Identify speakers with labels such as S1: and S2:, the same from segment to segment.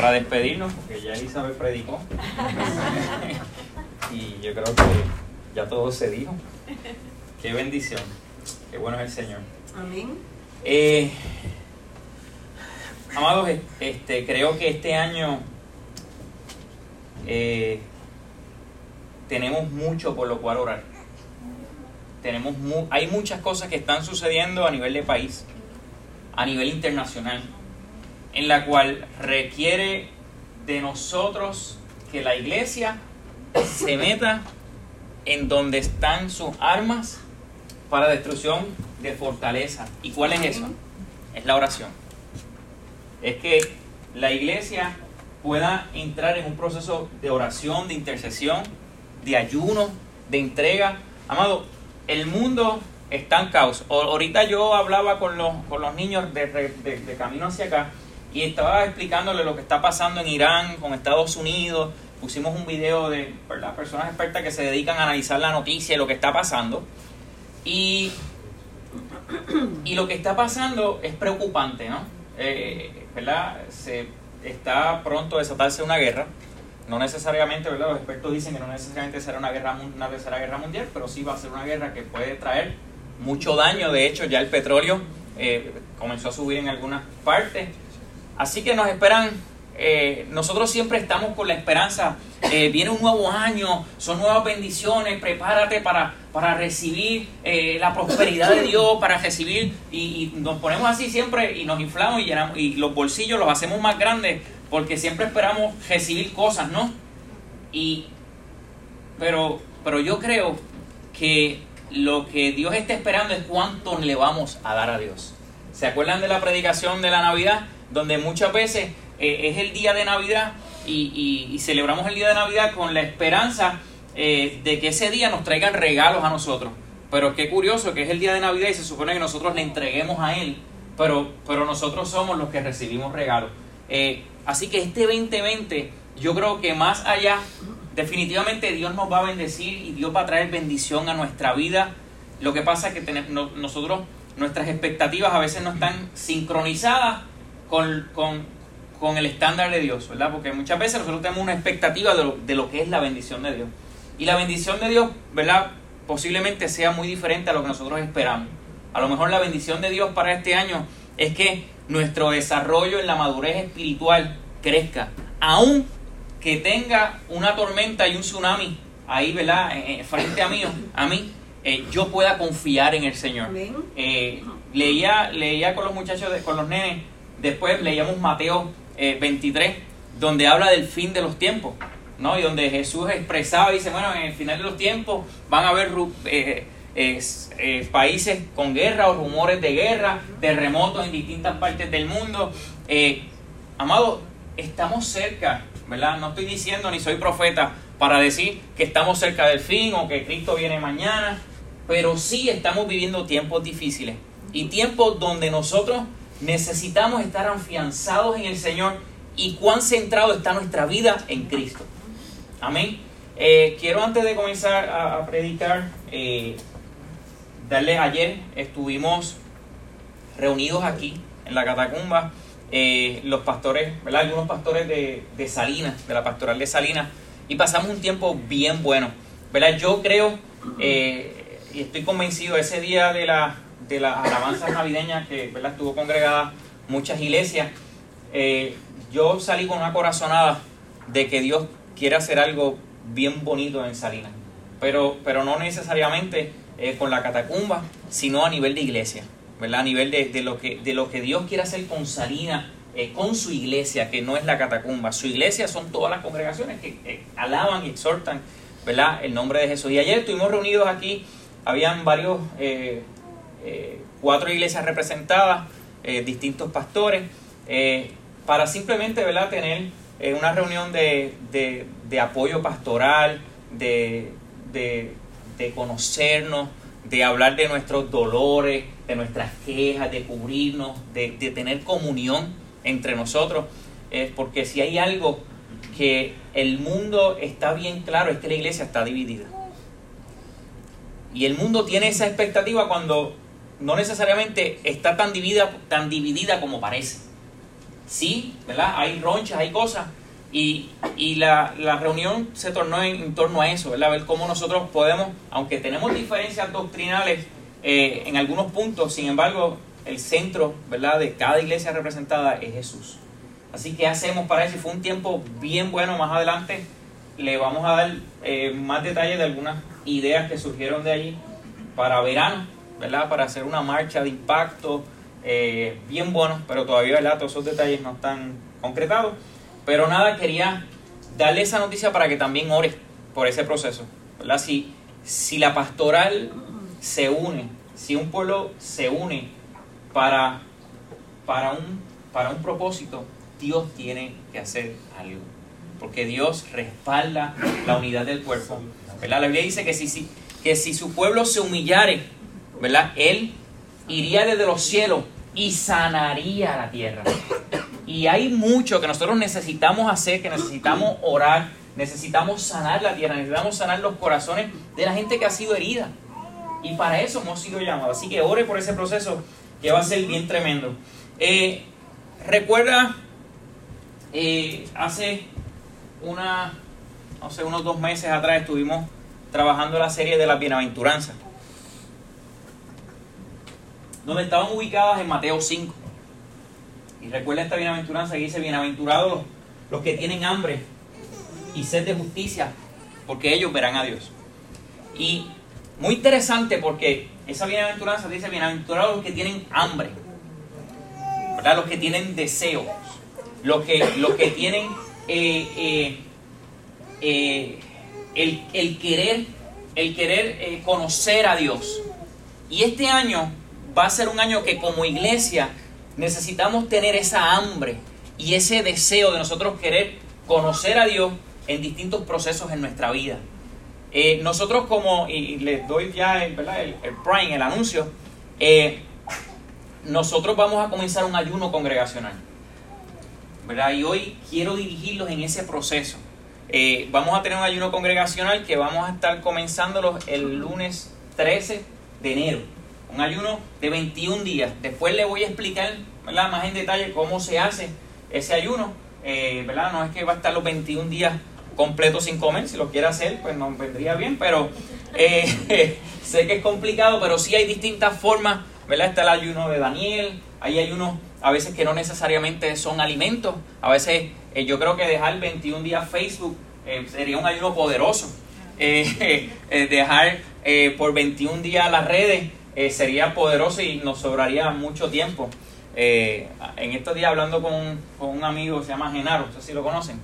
S1: para despedirnos, porque ya Elizabeth predicó. y yo creo que ya todo se dijo. Qué bendición. Qué bueno es el Señor.
S2: Amén.
S1: Eh, amados, este, creo que este año eh, tenemos mucho por lo cual orar. Tenemos hay muchas cosas que están sucediendo a nivel de país, a nivel internacional, en la cual requiere de nosotros que la iglesia se meta en donde están sus armas para destrucción de fortaleza. ¿Y cuál es eso? Es la oración. Es que la iglesia pueda entrar en un proceso de oración, de intercesión, de ayuno, de entrega. Amado, el mundo está en caos. Ahorita yo hablaba con los, con los niños de, de, camino hacia acá y estaba explicándole lo que está pasando en Irán, con Estados Unidos. Pusimos un video de personas expertas que se dedican a analizar la noticia y lo que está pasando. Y, y lo que está pasando es preocupante, ¿no? Eh, ¿Verdad? Se está pronto a desatarse una guerra. No necesariamente, ¿verdad? Los expertos dicen que no necesariamente será una, guerra, una tercera guerra mundial, pero sí va a ser una guerra que puede traer mucho daño. De hecho, ya el petróleo eh, comenzó a subir en algunas partes. Así que nos esperan eh, nosotros siempre estamos con la esperanza, eh, viene un nuevo año, son nuevas bendiciones, prepárate para, para recibir eh, la prosperidad de Dios, para recibir, y, nos ponemos así siempre y nos inflamos y, llenamos, y los bolsillos los hacemos más grandes porque siempre esperamos recibir cosas, ¿no? Y, pero, pero yo creo que lo que Dios está esperando es cuánto le vamos a dar a Dios. ¿Se acuerdan de la predicación de la Navidad? Donde muchas veces eh, es el día de Navidad y, celebramos el día de Navidad con la esperanza eh, de que ese día nos traigan regalos a nosotros. Pero qué curioso que es el día de Navidad y se supone que nosotros le entreguemos a Él, pero, pero nosotros somos los que recibimos regalos. Eh, así que este 2020, yo creo que más allá, definitivamente Dios nos va a bendecir y Dios va a traer bendición a nuestra vida. Lo que pasa es que tenemos, nosotros, nuestras expectativas a veces no están sincronizadas con, con, con el estándar de Dios, ¿verdad? Porque muchas veces nosotros tenemos una expectativa de lo, de lo que es la bendición de Dios. Y la bendición de Dios, ¿verdad? Posiblemente sea muy diferente a lo que nosotros esperamos. A lo mejor la bendición de Dios para este año es que nuestro desarrollo en la madurez espiritual crezca, aun que tenga una tormenta y un tsunami ahí, ¿verdad? Eh, eh, frente a mí, a mí eh, yo pueda confiar en el Señor. leía, leía con los muchachos, con los nenes, después leíamos Mateo 23, eh, donde habla del fin de los tiempos, ¿no? Y donde Jesús expresaba dice, bueno, en el final de los tiempos van a haber eh, eh, países con guerra o rumores de guerra, terremotos en distintas partes del mundo. amado, estamos cerca, ¿verdad? No estoy diciendo ni soy profeta para decir que estamos cerca del fin o que Cristo viene mañana, pero sí estamos viviendo tiempos difíciles y tiempos donde nosotros necesitamos estar afianzados en el Señor y cuán centrado está nuestra vida en Cristo. Amén. Eh, quiero antes de comenzar a, predicar, eh, darle ayer estuvimos reunidos aquí en la catacumba, eh, los pastores, ¿verdad? algunos pastores de, de Salinas, de la pastoral de Salinas, y pasamos un tiempo bien bueno. ¿verdad? Yo creo y estoy convencido, ese día de la, de las alabanzas navideñas que ¿verdad? estuvo congregada muchas iglesias, eh, yo salí con una corazonada de que Dios quiere hacer algo bien bonito en Salinas, pero, pero no necesariamente eh, con la catacumba, sino a nivel de iglesia, ¿verdad? a nivel de, de, lo, que, de lo que Dios quiere hacer con Salinas, eh, con su iglesia, que no es la catacumba. Su iglesia son todas las congregaciones que alaban y exhortan ¿verdad? el nombre de Jesús. Y ayer estuvimos reunidos aquí, habían varios cuatro iglesias representadas, eh, distintos pastores, eh, para simplemente ¿verdad? tener una reunión de, apoyo pastoral, de, conocernos, de hablar de nuestros dolores, de nuestras quejas, de cubrirnos, de, tener comunión entre nosotros, porque si hay algo que el mundo está bien claro es que la iglesia está dividida. Y el mundo tiene esa expectativa cuando no necesariamente está tan dividida, tan dividida como parece. sí, ¿verdad? Hay ronchas, hay cosas. Y, y la, la, reunión se tornó en, torno a eso, ¿verdad? Ver cómo nosotros podemos, aunque tenemos diferencias doctrinales eh, en algunos puntos, sin embargo, el centro, ¿verdad? De cada iglesia representada es Jesús. Así que hacemos para eso. Fue un tiempo bien bueno. Más adelante le vamos a dar eh, más detalles de algunas ideas que surgieron de allí para verano, ¿verdad? Para hacer una marcha de impacto eh, bien bueno, pero todavía, ¿verdad? Todos esos detalles no están concretados. Pero nada, quería darle esa noticia para que también ore por ese proceso, ¿verdad? Si, si la pastoral se une, si un pueblo se une para, para, un, para un propósito, Dios tiene que hacer algo. Porque Dios respalda la unidad del cuerpo. ¿verdad? La Biblia dice que si, si, que si su pueblo se humillare, ¿verdad? Él iría desde los cielos y sanaría la tierra. Y hay mucho que nosotros necesitamos hacer, que necesitamos orar, necesitamos sanar la tierra, necesitamos sanar los corazones de la gente que ha sido herida. Y para eso hemos sido llamados. Así que ore por ese proceso que va a ser bien tremendo. Eh, recuerda eh, hace una, no sé, unos dos meses atrás estuvimos trabajando la serie de las bienaventuranzas, donde estaban ubicadas en Mateo 5. Y recuerda esta bienaventuranza que dice, bienaventurados los, los que tienen hambre y sed de justicia, porque ellos verán a Dios. Y muy interesante porque esa bienaventuranza dice, bienaventurados los que tienen hambre, ¿verdad? Los que tienen deseos los que, que tienen eh, eh, eh, el, querer, el querer conocer a Dios. Y este año va a ser un año que como iglesia necesitamos tener esa hambre y ese deseo de nosotros querer conocer a Dios en distintos procesos en nuestra vida. nosotros como, y les doy ya el, el, el prime, el anuncio, nosotros vamos a comenzar un ayuno congregacional. Y hoy quiero dirigirlos en ese proceso. Eh, vamos a tener un ayuno congregacional que vamos a estar comenzándolo el lunes 13 de enero. Un ayuno de 21 días. Después le voy a explicar más en detalle cómo se hace ese ayuno. Eh, ¿verdad? No es que va a estar los 21 días completos sin comer. Si lo quiere hacer, pues nos vendría bien. Pero eh, sé que es complicado, pero sí hay distintas formas. ¿verdad? Está el ayuno de Daniel. Hay ayunos a veces que no necesariamente son alimentos. A veces eh, yo creo que dejar 21 días Facebook sería un ayuno poderoso. Dejar por 21 días las redes sería poderoso y nos sobraría mucho tiempo. en estos días hablando con, un amigo, se llama Genaro, no sé si lo conocen,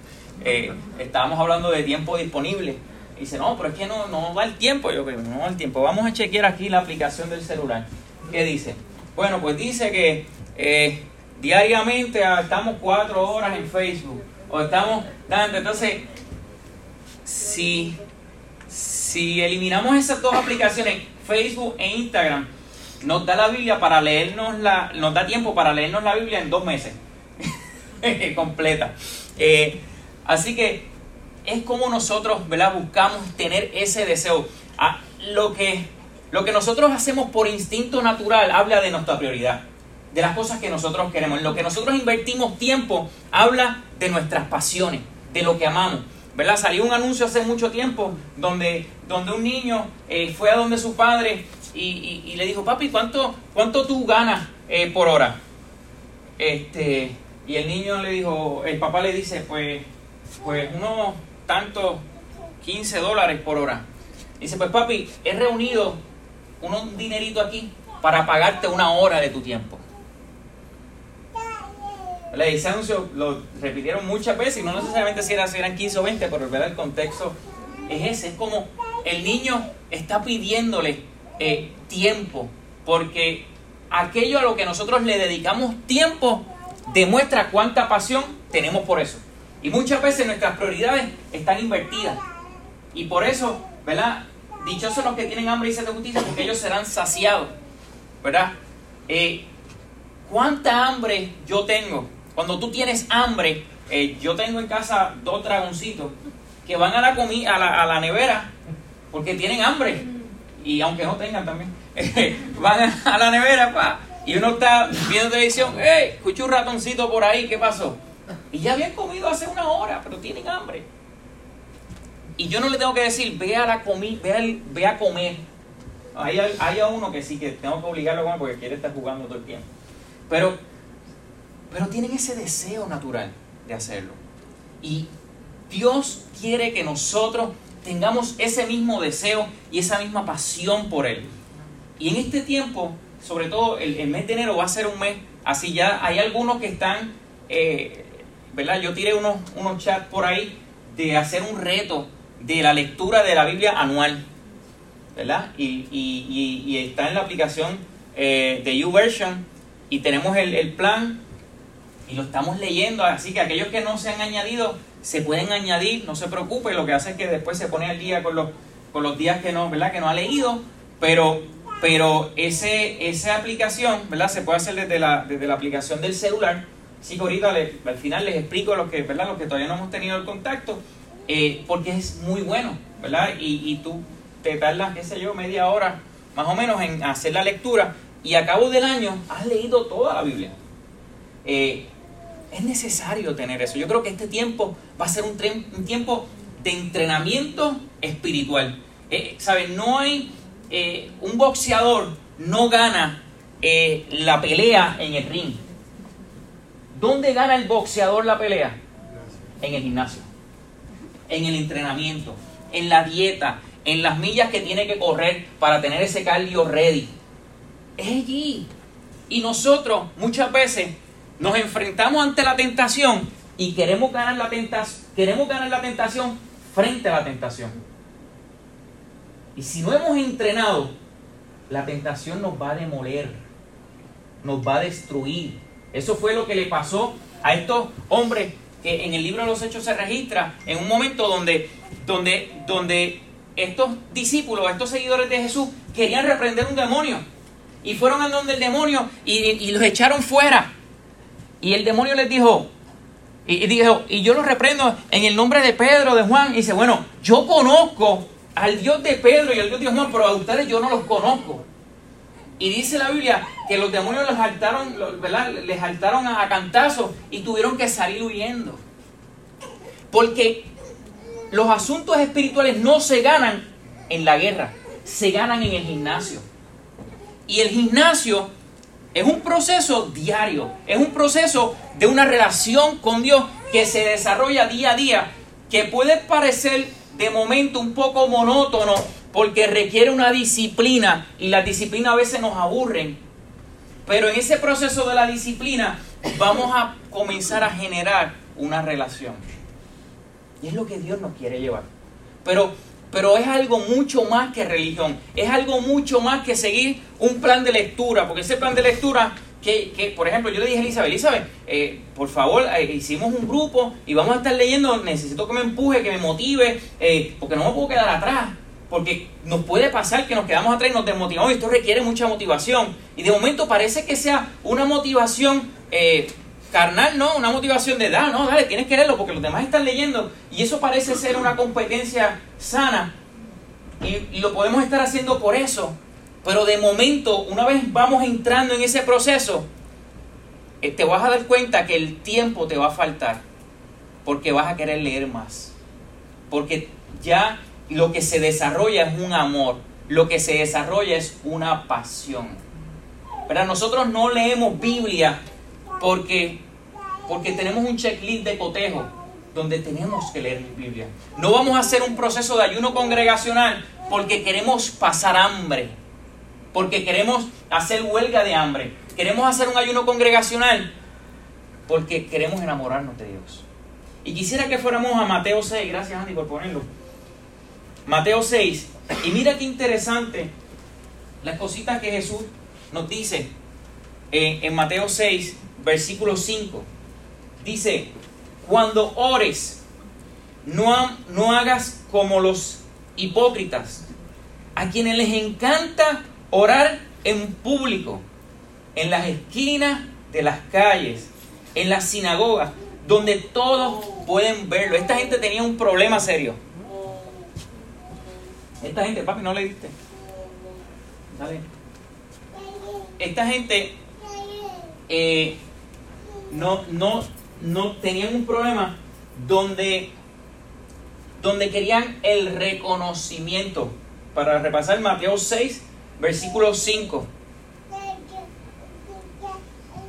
S1: estábamos hablando de tiempo disponible. Dice, no, pero es que no, no va el tiempo. Yo creo, no va el tiempo. Vamos a chequear aquí la aplicación del celular. ¿Qué dice? Bueno, pues dice que eh, diariamente estamos cuatro horas en Facebook o estamos. Entonces, si, si eliminamos esas dos aplicaciones, Facebook e Instagram, nos da la Biblia para leernos la, nos da tiempo para leernos la Biblia en dos meses completa. Eh, así que es como nosotros, ¿verdad? Buscamos tener ese deseo. Ah, lo que, lo que nosotros hacemos por instinto natural habla de nuestra prioridad de las cosas que nosotros queremos. En lo que nosotros invertimos tiempo habla de nuestras pasiones, de lo que amamos. ¿Verdad? Salió un anuncio hace mucho tiempo donde, donde un niño eh, fue a donde su padre y, le dijo, papi, ¿cuánto, cuánto tú ganas eh, por hora? Este, y el niño le dijo, el papá le dice, pues, pues unos tantos 15 dólares por hora. Dice, pues papi, he reunido un dinerito aquí para pagarte una hora de tu tiempo. Ese anuncio lo repitieron muchas veces y no necesariamente si, eran 15 o 20, pero el contexto es ese. Es como el niño está pidiéndole eh, tiempo, porque aquello a lo que nosotros le dedicamos tiempo demuestra cuánta pasión tenemos por eso. Y muchas veces nuestras prioridades están invertidas. Y por eso, ¿verdad? Dichosos los que tienen hambre y sed de justicia, porque ellos serán saciados. ¿Verdad? Eh, ¿Cuánta hambre yo tengo cuando tú tienes hambre, eh, yo tengo en casa dos dragoncitos que van a la, comida, a la, nevera porque tienen hambre. Y aunque no tengan también, van a la nevera pa, y uno está viendo televisión, ¡hey! Escuché un ratoncito por ahí, ¿qué pasó? Y ya habían comido hace una hora, pero tienen hambre. Y yo no le tengo que decir, ve a, la comi ve, ve a comer. Hay, hay a uno que sí, que tengo que obligarlo a comer porque quiere estar jugando todo el tiempo. Pero, pero tienen ese deseo natural de hacerlo. Y Dios quiere que nosotros tengamos ese mismo deseo y esa misma pasión por Él. Y en este tiempo, sobre todo el, mes de enero va a ser un mes, así ya hay algunos que están, eh, ¿verdad? Yo tiré unos, unos chats por ahí de hacer un reto de la lectura de la Biblia anual, ¿verdad? Y, está en la aplicación eh, de YouVersion y tenemos el, el plan y lo estamos leyendo, así que aquellos que no se han añadido, se pueden añadir, no se preocupe, lo que hace es que después se pone al día con los, con los días que no, ¿verdad? que no ha leído, pero, pero ese, esa aplicación ¿verdad? se puede hacer desde la, desde la aplicación del celular. Así que ahorita al final les explico lo que, ¿verdad? los que todavía no hemos tenido el contacto, eh, porque es muy bueno, ¿verdad? Y, y tú te tardas, qué sé yo, media hora más o menos en hacer la lectura y a cabo del año has leído toda la Biblia. Eh, es necesario tener eso. Yo creo que este tiempo va a ser un, tiempo de entrenamiento espiritual. Eh, No hay eh, un boxeador no gana eh, la pelea en el ring. ¿Dónde gana el boxeador la pelea? En el gimnasio, en el entrenamiento, en la dieta, en las millas que tiene que correr para tener ese cardio ready. Es allí. Y nosotros muchas veces nos enfrentamos ante la tentación y queremos ganar la tentación, queremos ganar la tentación frente a la tentación. Y si no hemos entrenado, la tentación nos va a demoler, nos va a destruir. Eso fue lo que le pasó a estos hombres que en el libro de los Hechos se registra en un momento donde, donde, donde estos discípulos, estos seguidores de Jesús querían reprender un demonio. Y fueron a donde el demonio y, y los echaron fuera. Y el demonio les dijo, y, dijo, y yo lo reprendo en el nombre de Pedro, de Juan. Y dice, bueno, yo conozco al Dios de Pedro y al Dios de Juan, pero a ustedes yo no los conozco. Y dice la Biblia que los demonios les saltaron, ¿verdad? Les saltaron a cantazos y tuvieron que salir huyendo. Porque los asuntos espirituales no se ganan en la guerra, se ganan en el gimnasio. Y el gimnasio es un proceso diario, es un proceso de una relación con Dios que se desarrolla día a día, que puede parecer de momento un poco monótono porque requiere una disciplina y las disciplinas a veces nos aburren. Pero en ese proceso de la disciplina vamos a comenzar a generar una relación. Y es lo que Dios nos quiere llevar. Pero pero es algo mucho más que religión, es algo mucho más que seguir un plan de lectura, porque ese plan de lectura que, que, por ejemplo, yo le dije a Elizabeth, Elizabeth, eh, por favor, eh, hicimos un grupo y vamos a estar leyendo, necesito que me empuje, que me motive, eh, porque no me puedo quedar atrás, porque nos puede pasar que nos quedamos atrás y nos desmotivamos y esto requiere mucha motivación. Y de momento parece que sea una motivación carnal, no, una motivación de, da, no, dale, tienes que leerlo porque los demás están leyendo. Y eso parece ser una competencia sana. Y, lo podemos estar haciendo por eso. Pero de momento, una vez vamos entrando en ese proceso, eh, te vas a dar cuenta que el tiempo te va a faltar. Porque vas a querer leer más. Porque ya lo que se desarrolla es un amor, lo que se desarrolla es una pasión. Pero nosotros no leemos Biblia porque, porque tenemos un checklist de cotejo donde tenemos que leer Biblia. No vamos a hacer un proceso de ayuno congregacional porque queremos pasar hambre, porque queremos hacer huelga de hambre. Queremos hacer un ayuno congregacional porque queremos enamorarnos de Dios. Y quisiera que fuéramos a Mateo 6, gracias Andy por ponerlo. Mateo 6, y mira qué interesante las cositas que Jesús nos dice en, en Mateo 6, versículo 5. Dice, cuando ores, no, no hagas como los hipócritas, a quienes les encanta orar en público, en las esquinas de las calles, en las sinagogas, donde todos pueden verlo. Esta gente tenía un problema serio. Esta gente, papi, no le diste. Esta gente eh, no, no, no tenían un problema donde, donde querían el reconocimiento. Para repasar Mateo 6, versículo 5.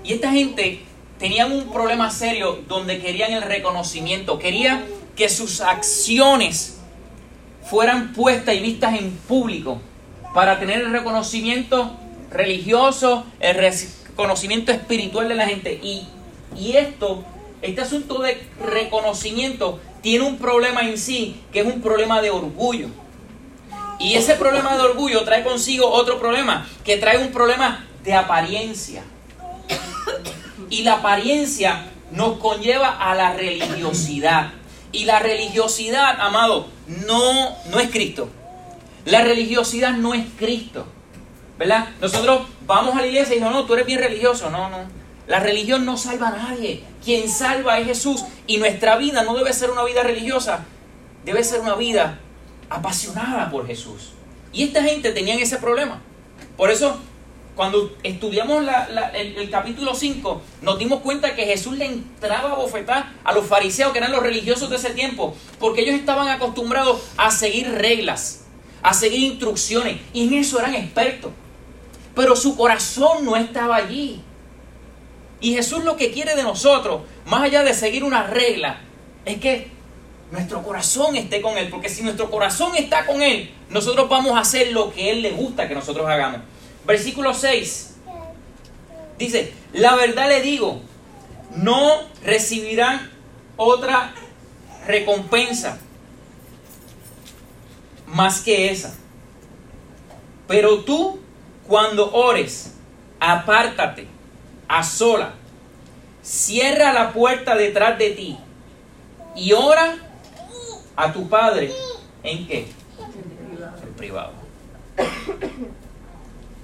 S1: Y esta gente tenían un problema serio donde querían el reconocimiento, querían que sus acciones fueran puestas y vistas en público para tener el reconocimiento religioso, el reconocimiento espiritual de la gente. Y, y esto, este asunto de reconocimiento tiene un problema en sí, que es un problema de orgullo. Y ese problema de orgullo trae consigo otro problema, que trae un problema de apariencia. Y la apariencia nos conlleva a la religiosidad. Y la religiosidad, amado, no, no es Cristo. La religiosidad no es Cristo. ¿Verdad? Nosotros vamos a la iglesia y no, no, tú eres bien religioso. No, no. La religión no salva a nadie. Quien salva es Jesús. Y nuestra vida no debe ser una vida religiosa. Debe ser una vida apasionada por Jesús. Y esta gente tenía ese problema. Por eso cuando estudiamos el, capítulo 5, nos dimos cuenta que Jesús le entraba a bofetar a los fariseos, que eran los religiosos de ese tiempo, porque ellos estaban acostumbrados a seguir reglas, a seguir instrucciones, y en eso eran expertos. Pero su corazón no estaba allí. Y Jesús lo que quiere de nosotros, más allá de seguir una regla, es que nuestro corazón esté con Él. Porque si nuestro corazón está con Él, nosotros vamos a hacer lo que Él le gusta que nosotros hagamos. Versículo 6. Dice, la verdad le digo, no recibirán otra recompensa más que esa. Pero tú, cuando ores, apártate a sola, cierra la puerta detrás de ti y ora a tu Padre. ¿En qué? En privado.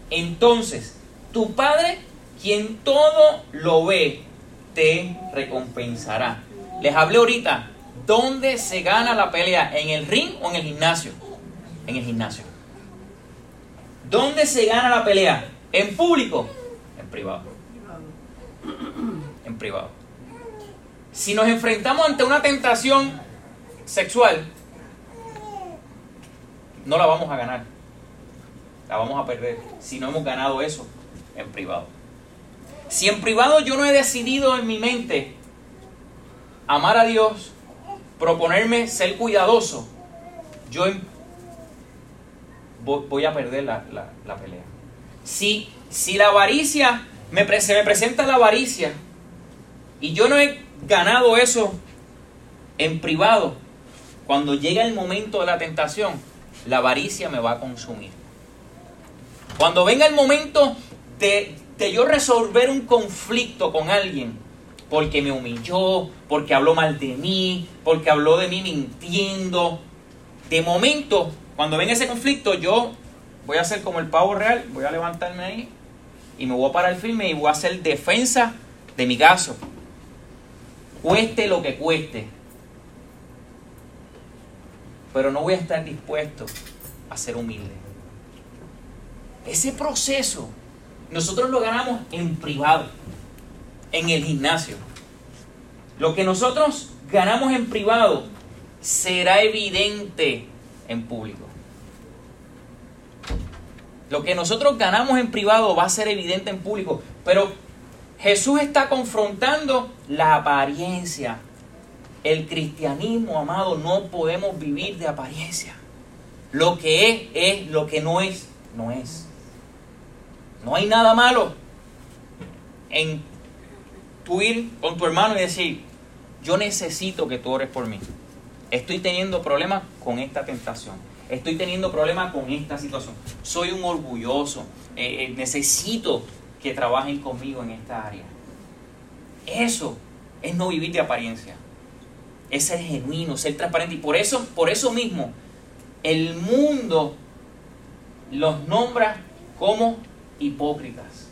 S1: Entonces, tu Padre, quien todo lo ve, te recompensará. Les hablé ahorita, ¿dónde se gana la pelea? ¿En el ring o en el gimnasio? En el gimnasio. ¿Dónde se gana la pelea? ¿En público? En privado. En privado. Si nos enfrentamos ante una tentación sexual, no la vamos a ganar la vamos a perder si no hemos ganado eso en privado. Si en privado yo no he decidido en mi mente amar a Dios, proponerme ser cuidadoso, yo voy a perder la, pelea. Si, si la avaricia, me, se me presenta la avaricia y yo no he ganado eso en privado, cuando llega el momento de la tentación, la avaricia me va a consumir. Cuando venga el momento de, yo resolver un conflicto con alguien, porque me humilló, porque habló mal de mí, porque habló de mí mintiendo, de momento, cuando venga ese conflicto, yo voy a hacer como el pavo real, voy a levantarme ahí y me voy a parar firme y voy a hacer defensa de mi caso. Cueste lo que cueste. Pero no voy a estar dispuesto a ser humilde. Ese proceso nosotros lo ganamos en privado, en el gimnasio. Lo que nosotros ganamos en privado será evidente en público. Lo que nosotros ganamos en privado va a ser evidente en público. Pero Jesús está confrontando la apariencia. El cristianismo, amado, no podemos vivir de apariencia. Lo que es es, lo que no es, no es. No hay nada malo en tú ir con tu hermano y decir, yo necesito que tú ores por mí. Estoy teniendo problemas con esta tentación. Estoy teniendo problemas con esta situación. Soy un orgulloso. Eh, eh, necesito que trabajen conmigo en esta área. Eso es no vivir de apariencia. Es ser genuino, ser transparente. Y por eso, por eso mismo, el mundo los nombra como hipócritas.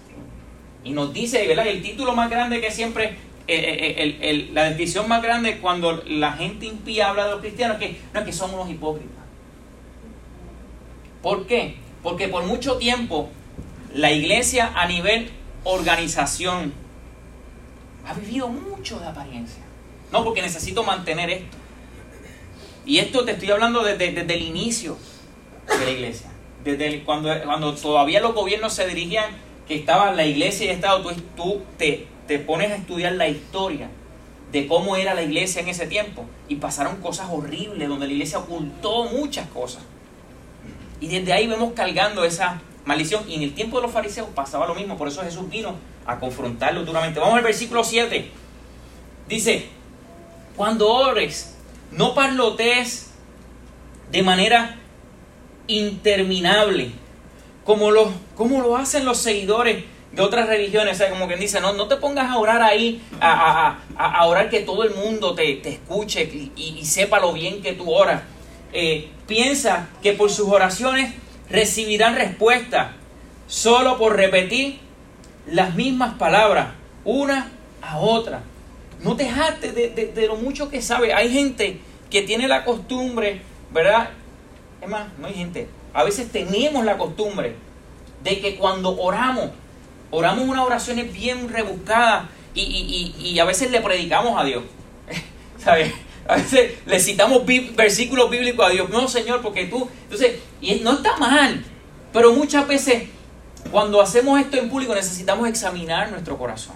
S1: Y nos dice, ¿verdad? El título más grande que siempre, eh, la descripción más grande cuando la gente impía habla de los cristianos, que no es que son unos hipócritas. ¿Por qué? Porque por mucho tiempo la iglesia a nivel organización, ha vivido mucho de apariencia. No, porque necesito mantener esto. Y esto te estoy hablando desde, el inicio de la iglesia. Desde cuando, cuando todavía los gobiernos se dirigían, que estaba la iglesia y el Estado, tú, tú te, te pones a estudiar la historia de cómo era la iglesia en ese tiempo. Y pasaron cosas horribles donde la iglesia ocultó muchas cosas. Y desde ahí vemos cargando esa maldición. Y en el tiempo de los fariseos pasaba lo mismo. Por eso Jesús vino a confrontarlo duramente. Vamos al versículo 7. Dice, cuando ores, no parlotees de manera interminable, como lo, como lo hacen los seguidores de otras religiones. O sea, como quien dice, no, no te pongas a orar ahí, a, a, orar que todo el mundo te, escuche y, sepa lo bien que tú oras. Eh, piensa que por sus oraciones recibirán respuesta solo por repetir las mismas palabras, una a otra. No te de, de, lo mucho que sabe. Hay gente que tiene la costumbre, ¿verdad? Es más, no hay gente. A veces tenemos la costumbre de que cuando oramos, oramos unas oraciones bien rebuscadas y, y, y, a veces le predicamos a Dios. ¿Sabes? A veces le citamos versículos bíblicos a Dios. No, Señor, porque tú. Entonces, y no está mal. Pero muchas veces, cuando hacemos esto en público, necesitamos examinar nuestro corazón.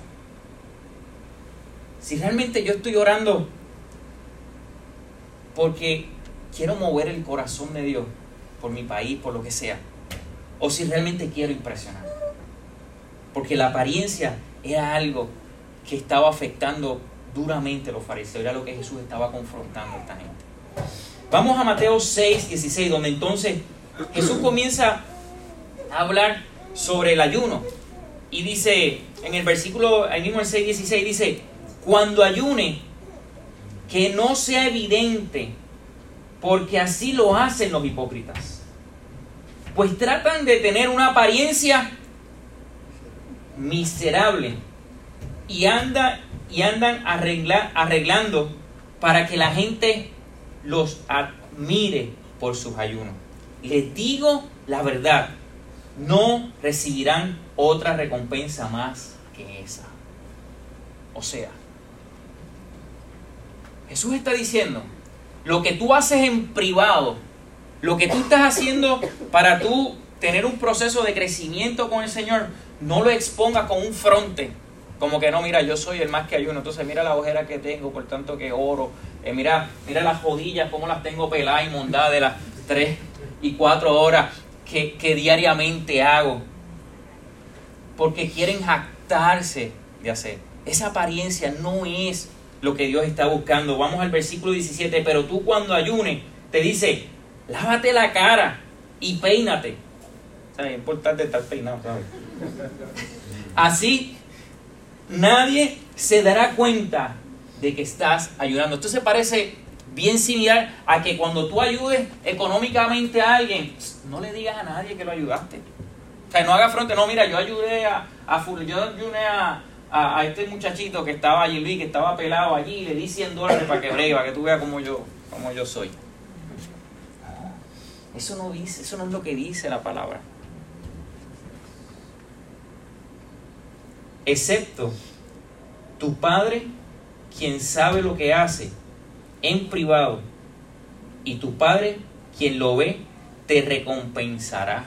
S1: Si realmente yo estoy orando porque quiero mover el corazón de Dios por mi país, por lo que sea, o si realmente quiero impresionar. Porque la apariencia era algo que estaba afectando duramente los fariseos, era lo que Jesús estaba confrontando a esta gente. Vamos a Mateo 6, 16, donde entonces Jesús comienza a hablar sobre el ayuno. Y dice, en el versículo, ahí mismo en 6, 16, dice, cuando ayune, que no sea evidente, porque así lo hacen los hipócritas. Pues tratan de tener una apariencia miserable y, anda, y andan arreglando para que la gente los admire por sus ayunos. Les digo la verdad, no recibirán otra recompensa más que esa. O sea, Jesús está diciendo, lo que tú haces en privado, lo que tú estás haciendo para tú tener un proceso de crecimiento con el Señor, no lo expongas con un fronte. Como que no, mira, yo soy el más que ayuno. Entonces mira la ojera que tengo, por tanto que oro. Eh, mira, mira las jodillas, cómo las tengo peladas y mondadas de las tres y cuatro horas que, que diariamente hago. Porque quieren jactarse de hacer. Esa apariencia no es lo que Dios está buscando. Vamos al versículo 17, pero tú cuando ayunes, te dice, lávate la cara y peínate. es importante estar peinado, Así nadie se dará cuenta de que estás ayudando. Esto se parece bien similar a que cuando tú ayudes económicamente a alguien, no le digas a nadie que lo ayudaste. O sea, no haga frente, no, mira, yo ayudé a, a yo ayudé a, a, este muchachito que estaba allí, que estaba pelado allí, le di 100 dólares para que breve, para que tú veas cómo yo, cómo yo soy. Eso no dice, eso no es lo que dice la palabra. Excepto tu padre, quien sabe lo que hace en privado, y tu padre, quien lo ve, te recompensará.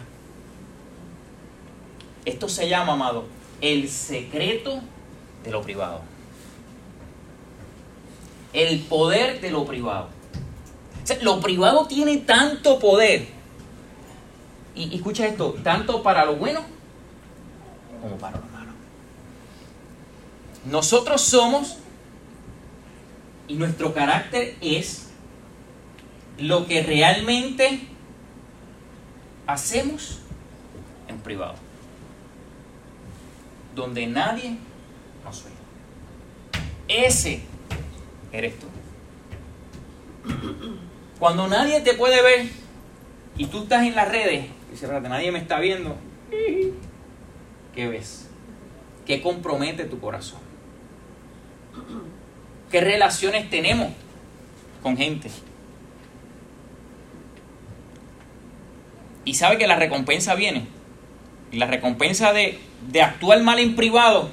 S1: Esto se llama, amado, el secreto de lo privado. El poder de lo privado. lo privado tiene tanto poder. Y, escucha esto, tanto para lo bueno como para lo malo. Nosotros somos y nuestro carácter es lo que realmente hacemos en privado donde nadie nos ve. Ese eres tú. Cuando nadie te puede ver y tú estás en las redes y dices, nadie me está viendo, ¿qué ves? ¿Qué compromete tu corazón? ¿Qué relaciones tenemos con gente? Y sabe que la recompensa viene. Y la recompensa de, de actuar mal en privado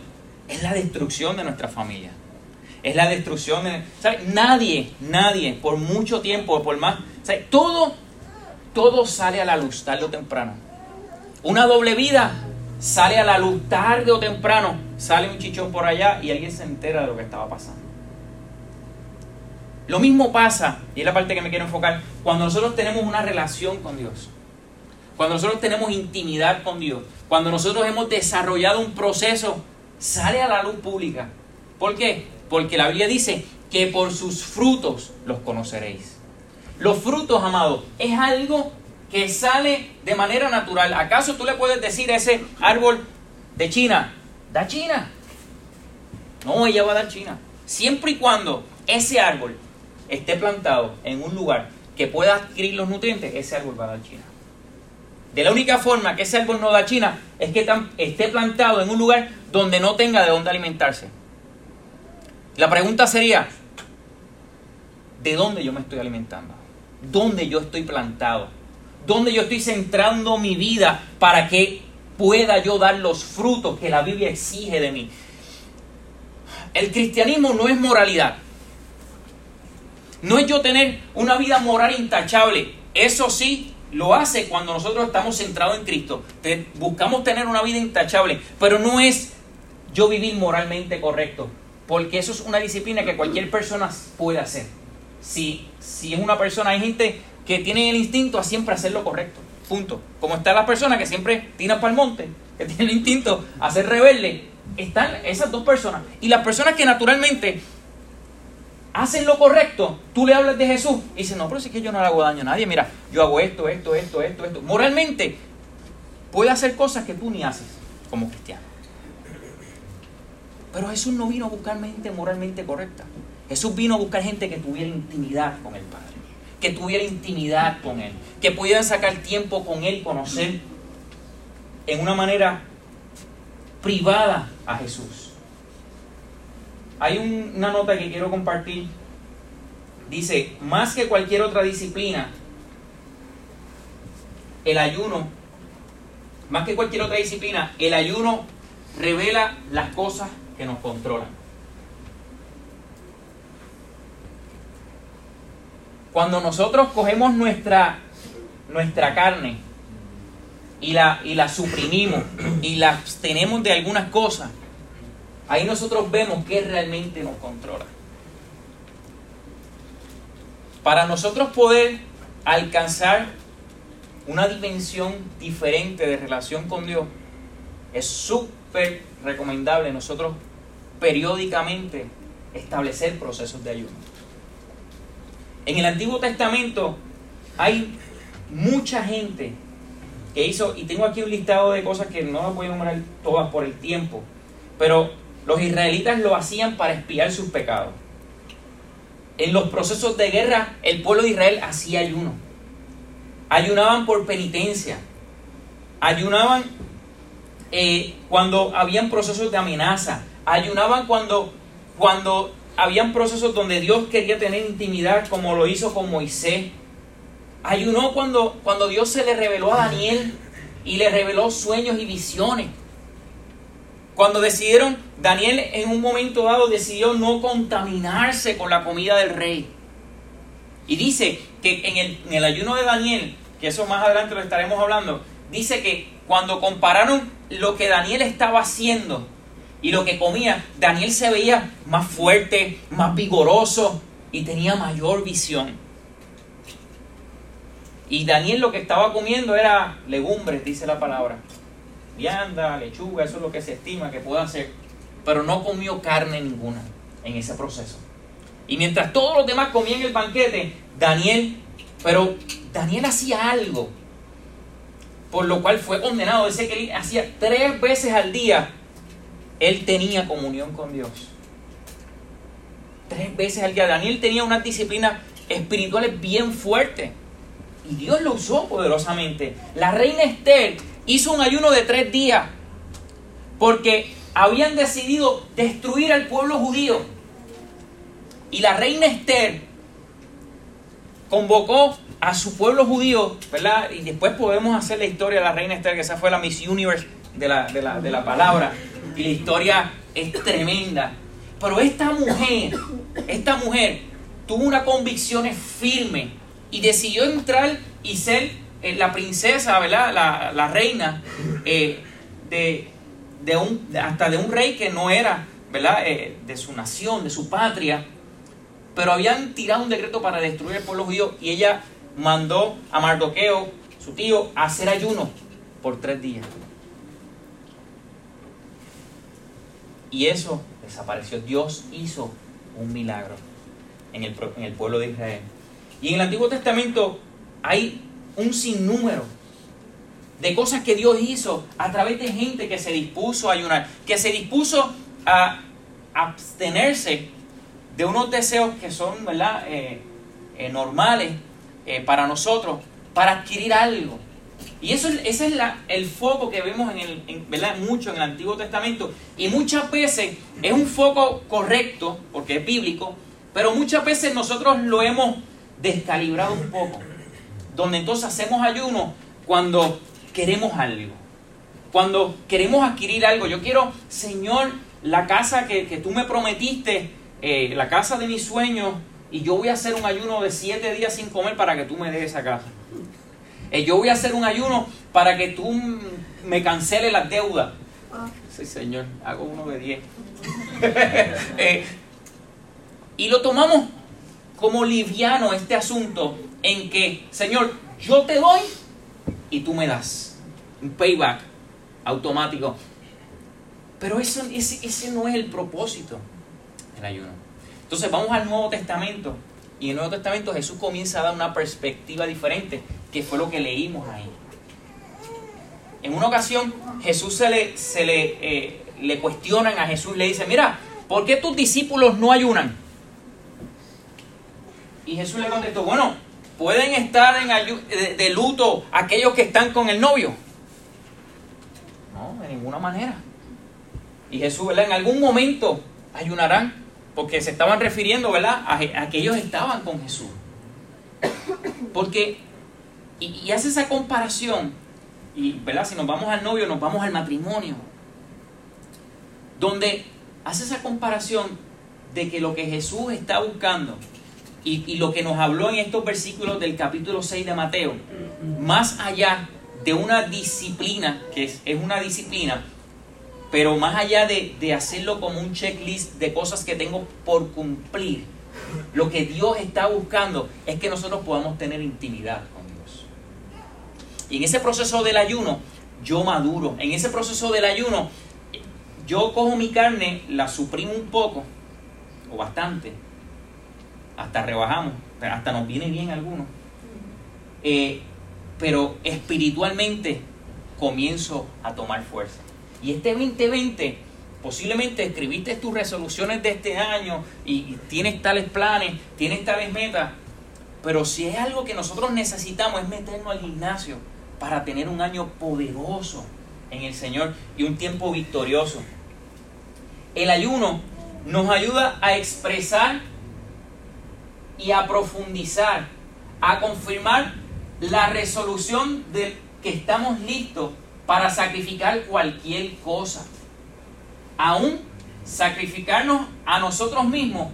S1: es la destrucción de nuestra familia. Es la destrucción de... ¿sabes? Nadie, nadie, por mucho tiempo, por más... ¿sabes? Todo, todo sale a la luz, tarde o temprano. Una doble vida sale a la luz, tarde o temprano. Sale un chichón por allá y alguien se entera de lo que estaba pasando. Lo mismo pasa, y es la parte que me quiero enfocar, cuando nosotros tenemos una relación con Dios. Cuando nosotros tenemos intimidad con Dios. Cuando nosotros hemos desarrollado un proceso, sale a la luz pública. ¿Por qué? Porque la Biblia dice que por sus frutos los conoceréis. Los frutos, amados, es algo que sale de manera natural. ¿Acaso tú le puedes decir a ese árbol de China, da China? No, ella va a dar China. Siempre y cuando ese árbol esté plantado en un lugar que pueda adquirir los nutrientes, ese árbol va a dar China. De la única forma que ese árbol no da China es que esté plantado en un lugar donde no tenga de dónde alimentarse. La pregunta sería, ¿de dónde yo me estoy alimentando? ¿Dónde yo estoy plantado? ¿Dónde yo estoy centrando mi vida para que pueda yo dar los frutos que la Biblia exige de mí? El cristianismo no es moralidad. No es yo tener una vida moral intachable. Eso sí, lo hace cuando nosotros estamos centrados en Cristo. Buscamos tener una vida intachable, pero no es yo vivir moralmente correcto, porque eso es una disciplina que cualquier persona puede hacer. Si, si es una persona, hay gente que tiene el instinto a siempre hacer lo correcto. Punto. Como están las personas que siempre tiran para el monte, que tienen el instinto a ser rebelde, están esas dos personas. Y las personas que naturalmente hacen lo correcto, tú le hablas de Jesús y dices, no, pero si es que yo no le hago daño a nadie, mira, yo hago esto, esto, esto, esto, esto. Moralmente puede hacer cosas que tú ni haces como cristiano. Pero Jesús no vino a buscar gente moralmente correcta. Jesús vino a buscar gente que tuviera intimidad con el Padre, que tuviera intimidad con Él, que pudieran sacar tiempo con Él, conocer en una manera privada a Jesús. Hay una nota que quiero compartir. Dice, más que cualquier otra disciplina, el ayuno, más que cualquier otra disciplina, el ayuno revela las cosas que nos controlan. Cuando nosotros cogemos nuestra, nuestra carne y la, y la suprimimos y la abstenemos de algunas cosas, Ahí nosotros vemos qué realmente nos controla. Para nosotros poder alcanzar una dimensión diferente de relación con Dios, es súper recomendable nosotros periódicamente establecer procesos de ayuno. En el Antiguo Testamento hay mucha gente que hizo, y tengo aquí un listado de cosas que no las voy a nombrar todas por el tiempo, pero los israelitas lo hacían para espiar sus pecados. En los procesos de guerra, el pueblo de Israel hacía ayuno. Ayunaban por penitencia. Ayunaban eh, cuando habían procesos de amenaza. Ayunaban cuando, cuando habían procesos donde Dios quería tener intimidad, como lo hizo con Moisés. Ayunó cuando, cuando Dios se le reveló a Daniel y le reveló sueños y visiones. Cuando decidieron, Daniel en un momento dado decidió no contaminarse con la comida del rey. Y dice que en el, en el ayuno de Daniel, que eso más adelante lo estaremos hablando, dice que cuando compararon lo que Daniel estaba haciendo y lo que comía, Daniel se veía más fuerte, más vigoroso y tenía mayor visión. Y Daniel lo que estaba comiendo era legumbres, dice la palabra vianda, lechuga, eso es lo que se estima que pueda hacer, pero no comió carne ninguna en ese proceso. Y mientras todos los demás comían el banquete, Daniel, pero Daniel hacía algo, por lo cual fue condenado. Dice que él hacía tres veces al día, él tenía comunión con Dios. Tres veces al día. Daniel tenía una disciplina espiritual bien fuerte. Y Dios lo usó poderosamente. La reina Esther hizo un ayuno de tres días porque habían decidido destruir al pueblo judío. Y la reina Esther convocó a su pueblo judío, ¿verdad? Y después podemos hacer la historia de la reina Esther, que esa fue la Miss Universe de la, de la, de la palabra. Y la historia es tremenda. Pero esta mujer, esta mujer tuvo una convicción firme y decidió entrar y ser eh, la princesa, ¿verdad? La, reina eh, de, hasta de un rey que no era, ¿verdad? Eh, de su nación, de su patria. Pero habían tirado un decreto para destruir el pueblo judío y ella mandó a Mardoqueo, su tío, a hacer ayuno por tres días. Y eso desapareció. Dios hizo un milagro en el, en el pueblo de Israel. Y en el Antiguo Testamento hay un sinnúmero de cosas que Dios hizo a través de gente que se dispuso a ayunar, que se dispuso a abstenerse de unos deseos que son ¿verdad? Eh, eh, normales eh, para nosotros, para adquirir algo. Y eso, ese es la, el foco que vemos en el, ¿verdad? mucho en el Antiguo Testamento. Y muchas veces es un foco correcto, porque es bíblico, pero muchas veces nosotros lo hemos descalibrado un poco. Donde entonces hacemos ayuno cuando queremos algo. Cuando queremos adquirir algo. Yo quiero, Señor, la casa que, tú me prometiste, eh, la casa de mis sueños, y yo voy a hacer un ayuno de siete días sin comer para que tú me des esa casa. Eh, yo voy a hacer un ayuno para que tú me canceles las deudas. Sí, Señor, hago uno de diez. Eh, y lo tomamos como liviano este asunto en que, Señor, yo te doy y tú me das. Un payback automático. Pero eso, ese, ese no es el propósito del ayuno. Entonces vamos al Nuevo Testamento. Y en el Nuevo Testamento Jesús comienza a dar una perspectiva diferente, que fue lo que leímos ahí. En una ocasión Jesús se le, se eh, le cuestionan a Jesús, le dice, mira, ¿por qué tus discípulos no ayunan? Y Jesús le contestó, bueno, ¿pueden estar en de, luto aquellos que están con el novio? No, de ninguna manera. Y Jesús, ¿verdad? En algún momento ayunarán, porque se estaban refiriendo, ¿verdad? A, a que ellos estaban con Jesús. Porque, y, y, hace esa comparación, y, ¿verdad? Si nos vamos al novio, nos vamos al matrimonio, donde hace esa comparación de que lo que Jesús está buscando y, lo que nos habló en estos versículos del capítulo 6 de Mateo, más allá de una disciplina, que es, una disciplina, pero más allá de, de, hacerlo como un checklist de cosas que tengo por cumplir, lo que Dios está buscando es que nosotros podamos tener intimidad con. Y en ese proceso del ayuno, yo maduro. En ese proceso del ayuno, yo cojo mi carne, la suprimo un poco, o bastante, hasta rebajamos, hasta nos viene bien algunos. Eh, pero espiritualmente comienzo a tomar fuerza. Y este 2020, posiblemente escribiste tus resoluciones de este año y, tienes tales planes, tienes tales metas, pero si es algo que nosotros necesitamos es meternos al gimnasio para tener un año poderoso en el Señor y un tiempo victorioso. El ayuno nos ayuda a expresar y a profundizar, a confirmar la resolución de que estamos listos para sacrificar cualquier cosa. Aún sacrificarnos a nosotros mismos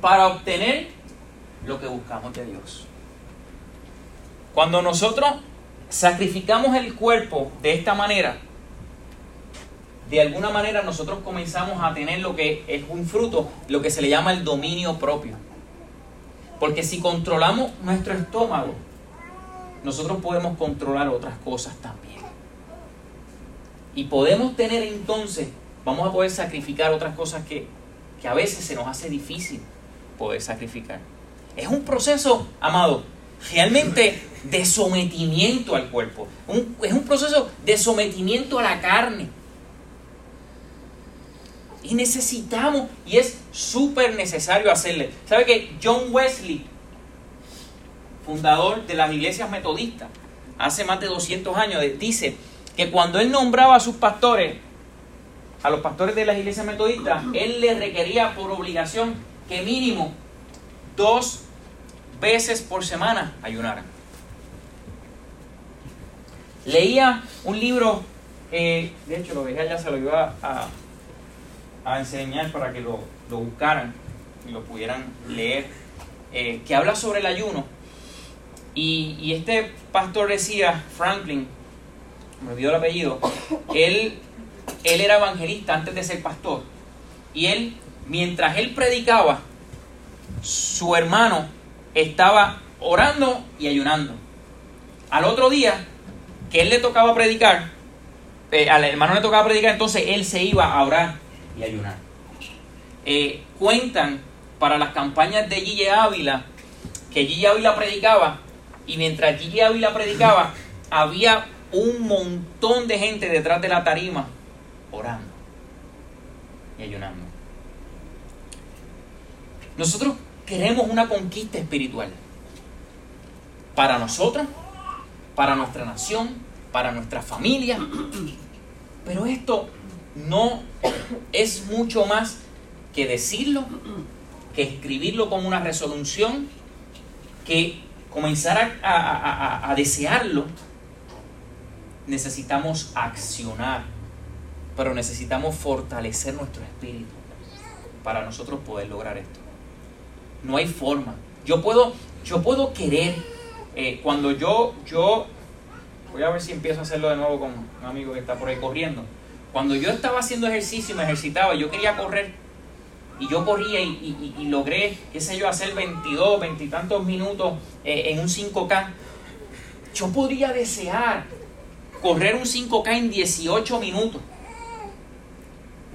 S1: para obtener lo que buscamos de Dios. Cuando nosotros sacrificamos el cuerpo de esta manera, de alguna manera nosotros comenzamos a tener lo que es un fruto, lo que se le llama el dominio propio. Porque si controlamos nuestro estómago, nosotros podemos controlar otras cosas también. Y podemos tener entonces, vamos a poder sacrificar otras cosas que, a veces se nos hace difícil poder sacrificar. Es un proceso, amado, realmente de sometimiento al cuerpo. es un proceso de sometimiento a la carne. Y necesitamos, y es súper necesario hacerle. ¿Sabe que John Wesley, fundador de las iglesias metodistas, hace más de 200 años, dice que cuando él nombraba a sus pastores, a los pastores de las iglesias metodistas, él les requería por obligación que mínimo dos veces por semana ayunaran. Leía un libro, eh, de hecho lo dejé allá, se lo iba a, enseñar para que lo, buscaran y lo pudieran leer, eh, que habla sobre el ayuno. Y, y, este pastor decía, Franklin, me olvidó el apellido, él, él era evangelista antes de ser pastor. Y él, mientras él predicaba, su hermano estaba orando y ayunando. Al otro día, que él le tocaba predicar, eh, al hermano le tocaba predicar, entonces él se iba a orar y ayunar. Eh, cuentan para las campañas de Gille Ávila que Gille Ávila predicaba y mientras Gille Ávila predicaba había un montón de gente detrás de la tarima orando y ayunando. Nosotros queremos una conquista espiritual para nosotros, para nuestra nación, para nuestra familia. Pero esto no es mucho más que decirlo, que escribirlo como una resolución, que comenzar a, a desearlo. Necesitamos accionar, pero necesitamos fortalecer nuestro espíritu para nosotros poder lograr esto. No hay forma. Yo puedo, yo puedo querer eh, cuando yo, yo, voy a ver si empiezo a hacerlo de nuevo con un amigo que está por ahí corriendo. Cuando yo estaba haciendo ejercicio y me ejercitaba, yo quería correr y yo corría y, logré, qué sé yo, hacer 22, 20 y tantos minutos eh, en un 5K. Yo podría desear correr un 5K en 18 minutos.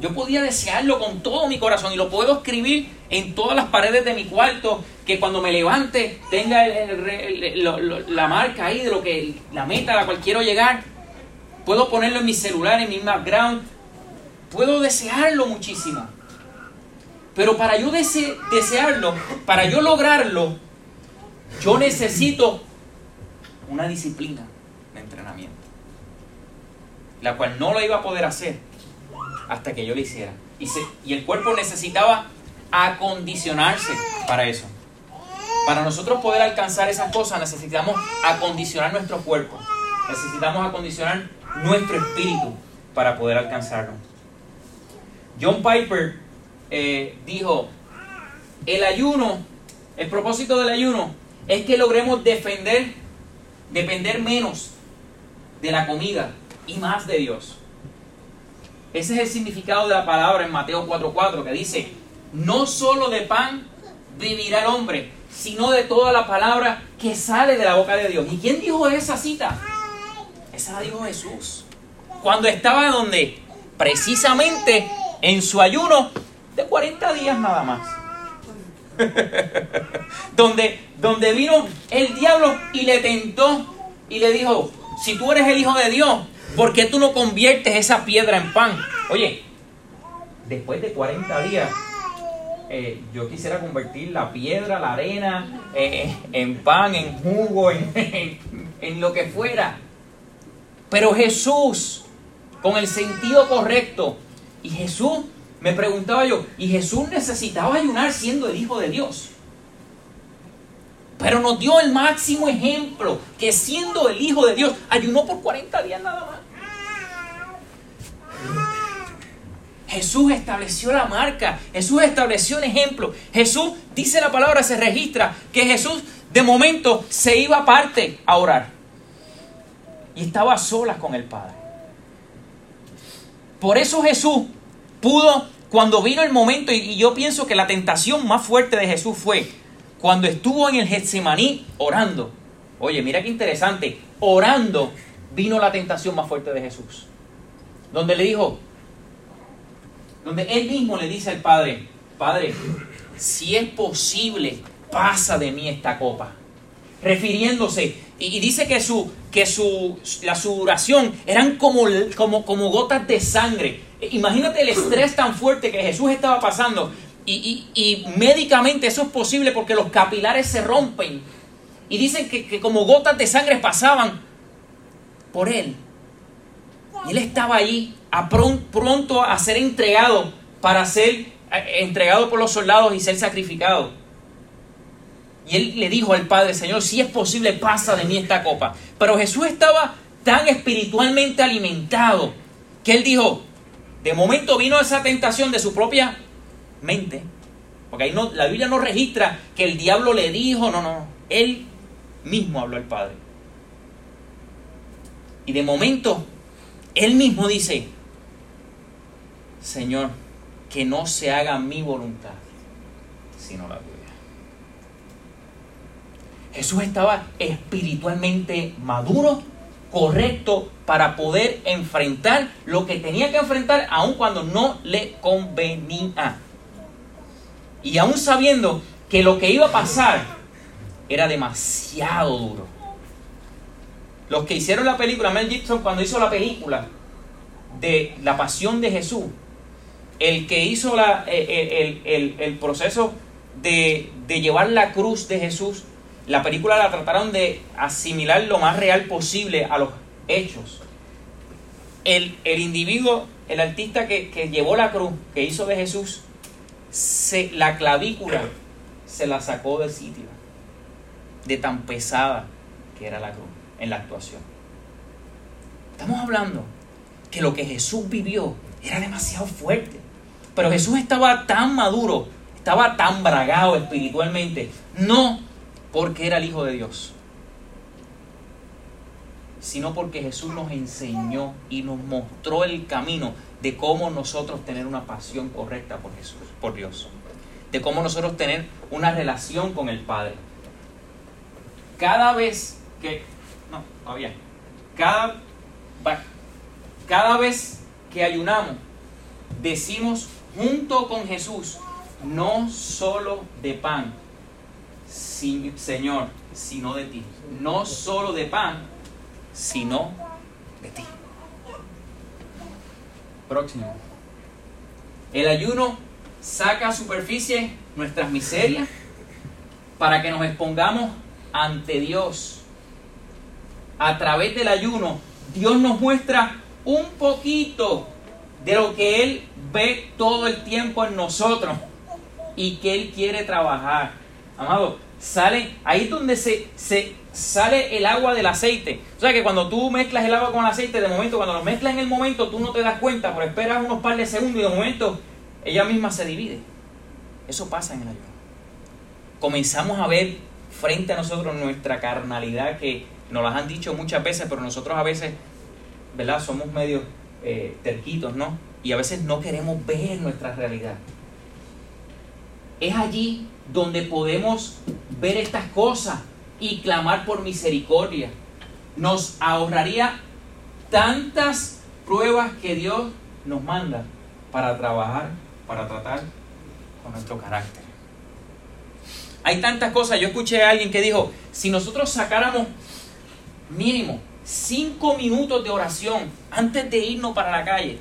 S1: Yo podía desearlo con todo mi corazón y lo puedo escribir en todas las paredes de mi cuarto, que cuando me levante tenga la marca ahí de lo que la meta a la cual quiero llegar. Puedo ponerlo en mi celular, en mi background. Puedo desearlo muchísimo. Pero para yo desearlo, para yo lograrlo, yo necesito una disciplina de entrenamiento, la cual no lo iba a poder hacer hasta que yo lo hiciera. Y, y el cuerpo necesitaba acondicionarse para eso. Para nosotros poder alcanzar esas cosas necesitamos acondicionar nuestro cuerpo. Necesitamos acondicionar nuestro espíritu para poder alcanzarlo. John Piper eh, dijo, el ayuno, el propósito del ayuno es que logremos defender, depender menos de la comida y más de Dios. Ese es el significado de la palabra en Mateo 4:4 que dice, no solo de pan vivirá el hombre, sino de toda la palabra que sale de la boca de Dios. ¿Y quién dijo esa cita? Esa la dijo Jesús. Cuando estaba donde? Precisamente en su ayuno de 40 días nada más. donde, donde vino el diablo y le tentó y le dijo, si tú eres el Hijo de Dios, ¿Por qué tú no conviertes esa piedra en pan? Oye, después de 40 días, eh, yo quisiera convertir la piedra, la arena, eh, en pan, en jugo, en, en lo que fuera. Pero Jesús, con el sentido correcto, y Jesús, me preguntaba yo, y Jesús necesitaba ayunar siendo el Hijo de Dios. Pero nos dio el máximo ejemplo, que siendo el Hijo de Dios, ayunó por 40 días nada más. Jesús estableció la marca, Jesús estableció un ejemplo. Jesús, dice la palabra, se registra que Jesús de momento se iba aparte a orar. Y estaba a solas con el Padre. Por eso Jesús pudo, cuando vino el momento, y yo pienso que la tentación más fuerte de Jesús fue cuando estuvo en el Getsemaní orando. Oye, mira qué interesante, orando vino la tentación más fuerte de Jesús. Donde le dijo, donde él mismo le dice al Padre, Padre, si es posible, pasa de mí esta copa. Refiriéndose, y, dice que su, que su, la sudoración eran como, como, como gotas de sangre. Imagínate el estrés tan fuerte que Jesús estaba pasando. Y, y, médicamente eso es posible porque los capilares se rompen. Y dicen que, que como gotas de sangre pasaban por él. Y él estaba allí a pronto a ser entregado para ser eh, entregado por los soldados y ser sacrificado. Y él le dijo al Padre, Señor, si es posible, pasa de mí esta copa. Pero Jesús estaba tan espiritualmente alimentado que él dijo, De momento vino esa tentación de su propia mente. Porque ahí no, la Biblia no registra que el diablo le dijo, no, no, él mismo habló al Padre. Y de momento, él mismo dice, Señor, que no se haga mi voluntad, sino la tuya. Jesús estaba espiritualmente maduro, correcto, para poder enfrentar lo que tenía que enfrentar, aun cuando no le convenía. Y aún sabiendo que lo que iba a pasar era demasiado duro. Los que hicieron la película, Mel Gibson cuando hizo la película de la pasión de Jesús, el que hizo eh, eh, el, proceso de, llevar la cruz de Jesús, la película la trataron de asimilar lo más real posible a los hechos. El, individuo, el artista que, que, llevó la cruz, que hizo de Jesús, se, la clavícula se la sacó del sitio, de tan pesada que era la cruz en la actuación. Estamos hablando que lo que Jesús vivió era demasiado fuerte. Pero Jesús estaba tan maduro, estaba tan bragado espiritualmente, no porque era el Hijo de Dios, sino porque Jesús nos enseñó y nos mostró el camino de cómo nosotros tener una pasión correcta por Jesús, por Dios, de cómo nosotros tener una relación con el Padre. Cada vez que, todavía, cada, cada vez que ayunamos, decimos junto con Jesús, no solo de pan, Señor, sino de ti. No solo de pan, sino de ti. Próximo. El ayuno saca a superficie nuestras miserias para que nos expongamos ante Dios. A través del ayuno, Dios nos muestra un poquito de lo que Él ve todo el tiempo en nosotros y que Él quiere trabajar. Amado, sale, ahí es donde se, se sale el agua del aceite. O sea que cuando tú mezclas el agua con el aceite, de momento, cuando lo mezclas en el momento, tú no te das cuenta, pero esperas unos par de segundos y de momento ella misma se divide. Eso pasa en el ayuno. Comenzamos a ver frente a nosotros nuestra carnalidad que nos las han dicho muchas veces, pero nosotros a veces, ¿verdad? Somos medio eh, terquitos, ¿no? Y a veces no queremos ver nuestra realidad. Es allí donde podemos ver estas cosas y clamar por misericordia. Nos ahorraría tantas pruebas que Dios nos manda para trabajar, para tratar con nuestro carácter. Hay tantas cosas. Yo escuché a alguien que dijo, si nosotros sacáramos mínimo cinco minutos de oración antes de irnos para la calle,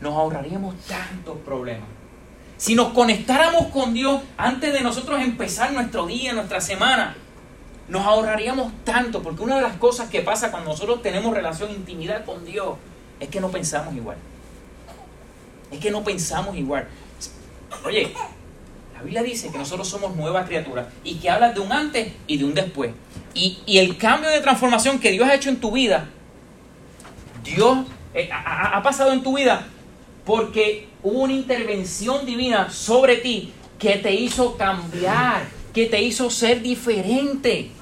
S1: nos ahorraríamos tantos problemas. Si nos conectáramos con Dios antes de nosotros empezar nuestro día, nuestra semana, nos ahorraríamos tanto, porque una de las cosas que pasa cuando nosotros tenemos relación, intimidad con Dios, es que no pensamos igual. Es que no pensamos igual. Oye, la Biblia dice que nosotros somos nuevas criaturas y que habla de un antes y de un después. Y, el cambio de transformación que Dios ha hecho en tu vida, Dios eh, ha, pasado en tu vida porque hubo una intervención divina sobre ti que te hizo cambiar, que te hizo ser diferente.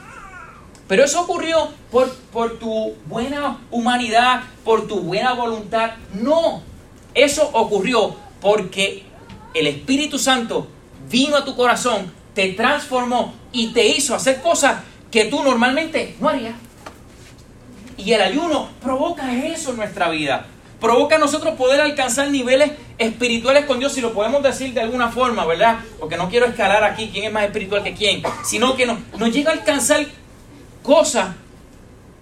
S1: Pero eso ocurrió por, por tu buena humanidad, por tu buena voluntad. No, eso ocurrió porque el Espíritu Santo vino a tu corazón, te transformó y te hizo hacer cosas que tú normalmente no harías. Y el ayuno provoca eso en nuestra vida. Provoca a nosotros poder alcanzar niveles espirituales con Dios, si lo podemos decir de alguna forma, ¿verdad? Porque no quiero escalar aquí quién es más espiritual que quién, sino que nos, nos llega a alcanzar cosas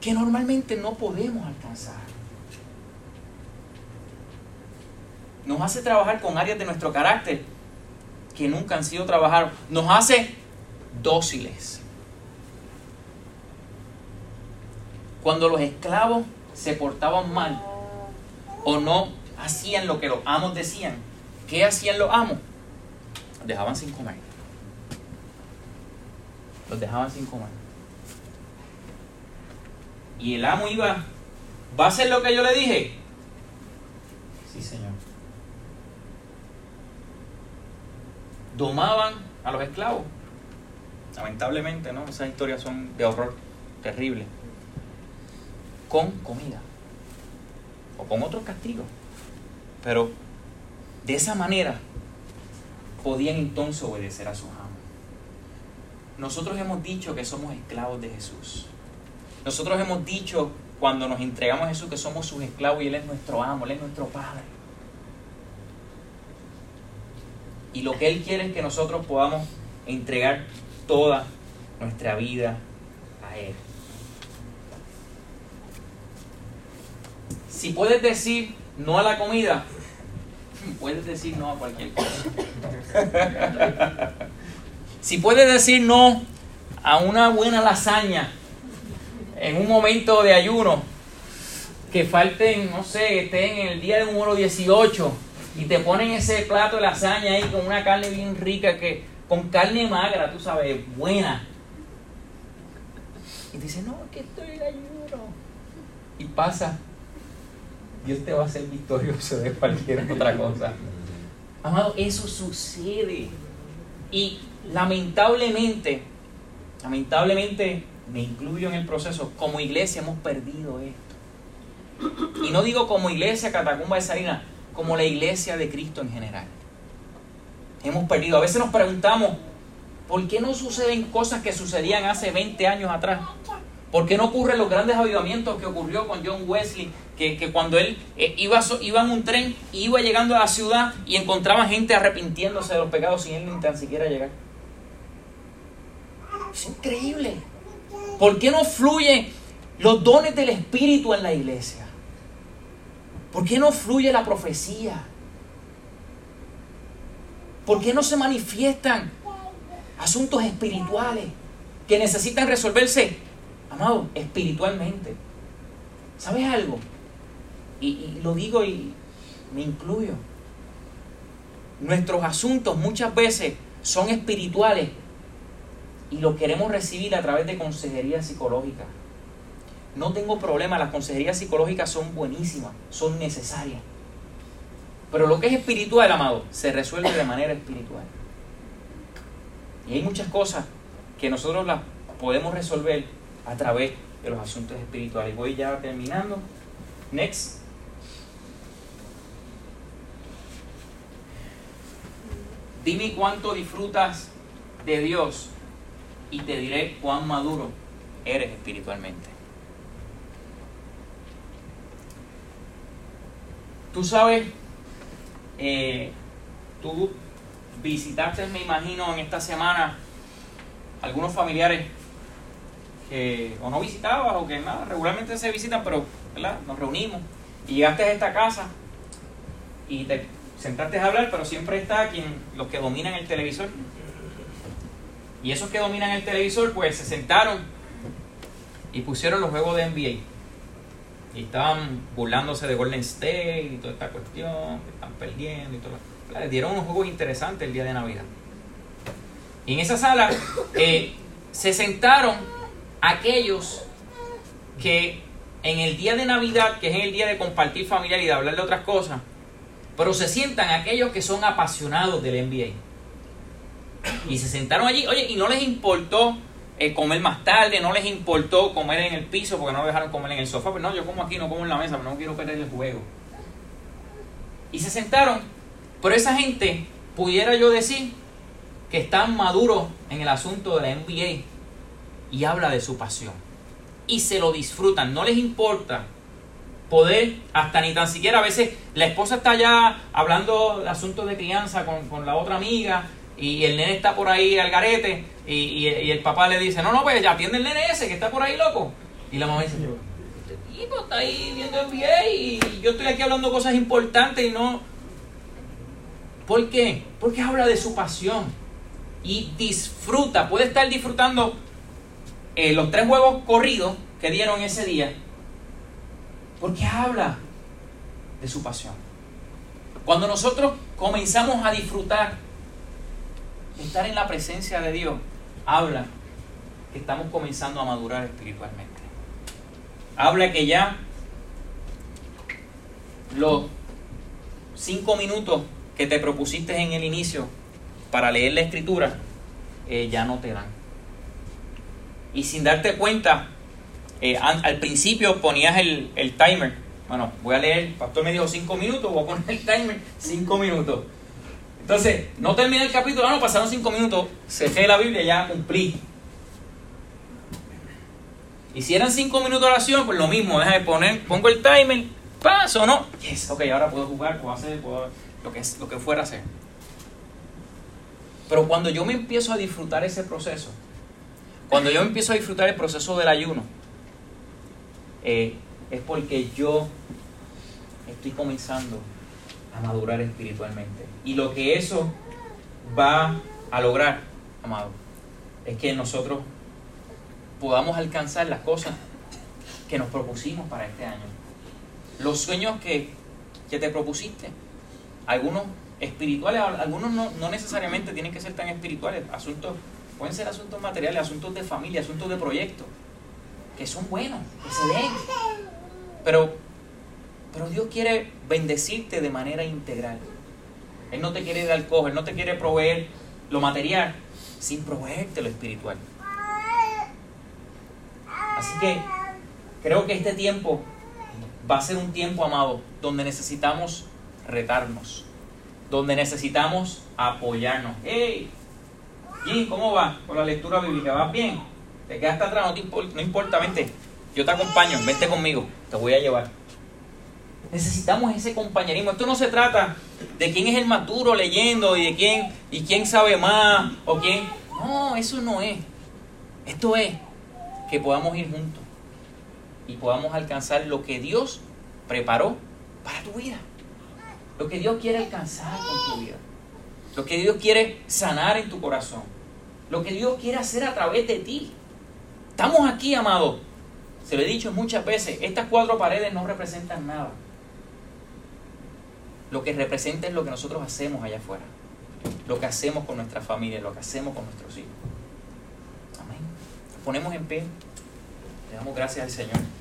S1: que normalmente no podemos alcanzar. Nos hace trabajar con áreas de nuestro carácter que nunca han sido trabajados. Nos hace dóciles. Cuando los esclavos se portaban mal o no hacían lo que los amos decían, ¿qué hacían los amos? Los dejaban sin comer. Los dejaban sin comer. Y el amo iba, ¿va a hacer lo que yo le dije? Sí, Señor. Domaban a los esclavos. Lamentablemente, ¿no? Esas historias son de horror terrible. Con comida. O con otros castigos. Pero de esa manera podían entonces obedecer a sus amos. Nosotros hemos dicho que somos esclavos de Jesús. Nosotros hemos dicho cuando nos entregamos a Jesús que somos sus esclavos y Él es nuestro amo, Él es nuestro Padre. Y lo que Él quiere es que nosotros podamos entregar toda nuestra vida a Él. Si puedes decir no a la comida, puedes decir no a cualquier cosa. si puedes decir no a una buena lasaña en un momento de ayuno, que falten, no sé, estén en el día de número 18 y te ponen ese plato de lasaña ahí con una carne bien rica, que con carne magra, tú sabes, buena. Y dice, no, que estoy en ayuno. Y pasa Dios te va a hacer victorioso de cualquier otra cosa. Amado, eso sucede. Y lamentablemente, lamentablemente, me incluyo en el proceso, como iglesia hemos perdido esto. Y no digo como iglesia Catacumba de Salina, como la iglesia de Cristo en general. Hemos perdido. A veces nos preguntamos, ¿por qué no suceden cosas que sucedían hace 20 años atrás? ¿Por qué no ocurren los grandes avivamientos que ocurrió con John Wesley? Que, cuando él eh, iba, iba en un tren, iba llegando a la ciudad y encontraba gente arrepintiéndose de los pecados sin él ni tan siquiera llegar. Es increíble. ¿Por qué no fluyen los dones del Espíritu en la iglesia? ¿Por qué no fluye la profecía? ¿Por qué no se manifiestan asuntos espirituales que necesitan resolverse Amado, espiritualmente. ¿Sabes algo? Y, lo digo y me incluyo. Nuestros asuntos muchas veces son espirituales y lo queremos recibir a través de consejería psicológica. No tengo problema, las consejerías psicológicas son buenísimas, son necesarias. Pero lo que es espiritual, amado, se resuelve de manera espiritual. Y hay muchas cosas que nosotros las podemos resolver a través de los asuntos espirituales. Voy ya terminando. Next. Dime cuánto disfrutas de Dios y te diré cuán maduro eres espiritualmente. Tú sabes, eh, tú visitaste, me imagino, en esta semana algunos familiares que o no visitabas o que nada, regularmente se visitan, pero ¿verdad? nos reunimos y llegaste a esta casa y te sentaste a hablar, pero siempre está quien, los que dominan el televisor. Y esos que dominan el televisor, pues se sentaron y pusieron los juegos de NBA. Y estaban burlándose de Golden State y toda esta cuestión, que están perdiendo y todo. Les dieron unos juegos interesantes el día de Navidad. Y en esa sala eh, se sentaron aquellos que en el día de Navidad, que es el día de compartir familiar y de hablar de otras cosas, pero se sientan aquellos que son apasionados del NBA. Y se sentaron allí, oye, y no les importó eh, comer más tarde, no les importó comer en el piso porque no dejaron comer en el sofá, pero no, yo como aquí, no como en la mesa, pero no quiero perder el juego. Y se sentaron, pero esa gente, pudiera yo decir, que están maduros en el asunto de la NBA y habla de su pasión. Y se lo disfrutan, no les importa poder, hasta ni tan siquiera a veces la esposa está ya hablando de asuntos de crianza con, la otra amiga y el nene está por ahí al garete y, el papá le dice, no, no, pues ya atiende el nene ese que está por ahí loco. Y la mamá dice, este tipo está ahí viendo pie y yo estoy aquí hablando cosas importantes y no... ¿Por qué? Porque habla de su pasión y disfruta, puede estar disfrutando eh, los tres huevos corridos que dieron ese día, porque habla de su pasión. Cuando nosotros comenzamos a disfrutar estar en la presencia de Dios, habla que estamos comenzando a madurar espiritualmente. Habla que ya los cinco minutos que te propusiste en el inicio para leer la escritura, eh, ya no te dan. Y sin darte cuenta, eh, al principio ponías el, el, timer. Bueno, voy a leer, el pastor me dijo cinco minutos, voy a poner el timer cinco minutos. Entonces, no terminé el capítulo, no, pasaron cinco minutos, cerré la Biblia, ya cumplí. Y si eran cinco minutos de oración, pues lo mismo, deja de poner, pongo el timer, paso, ¿no? Yes, ok, ahora puedo jugar, puedo hacer, puedo, lo que, lo que fuera hacer. Pero cuando yo me empiezo a disfrutar ese proceso, cuando yo empiezo a disfrutar el proceso del ayuno, eh, es porque yo estoy comenzando madurar espiritualmente. Y lo que eso va a lograr, amado, es que nosotros podamos alcanzar las cosas que nos propusimos para este año. Los sueños que, que te propusiste, algunos espirituales, algunos no, no, necesariamente tienen que ser tan espirituales, asuntos, pueden ser asuntos materiales, asuntos de familia, asuntos de proyectos, que son buenos, que se den. Pero, pero Dios quiere bendecirte de manera integral. Él no te quiere dar cojo, Él no te quiere proveer lo material sin proveerte lo espiritual. Así que creo que este tiempo va a ser un tiempo, amado, donde necesitamos retarnos, donde necesitamos apoyarnos. ¡Hey! Jim, ¿cómo va con la lectura bíblica? ¿Vas bien? ¿Te quedaste atrás? No, importa, no importa, vente. Yo te acompaño, vente conmigo, te voy a llevar. Necesitamos ese compañerismo. Esto no se trata de quién es el maturo leyendo y de quién y quién sabe más o quién. No, eso no es. Esto es que podamos ir juntos y podamos alcanzar lo que Dios preparó para tu vida. Lo que Dios quiere alcanzar con tu vida. Lo que Dios quiere sanar en tu corazón. Lo que Dios quiere hacer a través de ti. Estamos aquí, amado. Se lo he dicho muchas veces, estas cuatro paredes no representan nada. Lo que representa es lo que nosotros hacemos allá afuera. Lo que hacemos con nuestra familia, lo que hacemos con nuestros hijos ponemos en pie. Le damos gracias al Señor.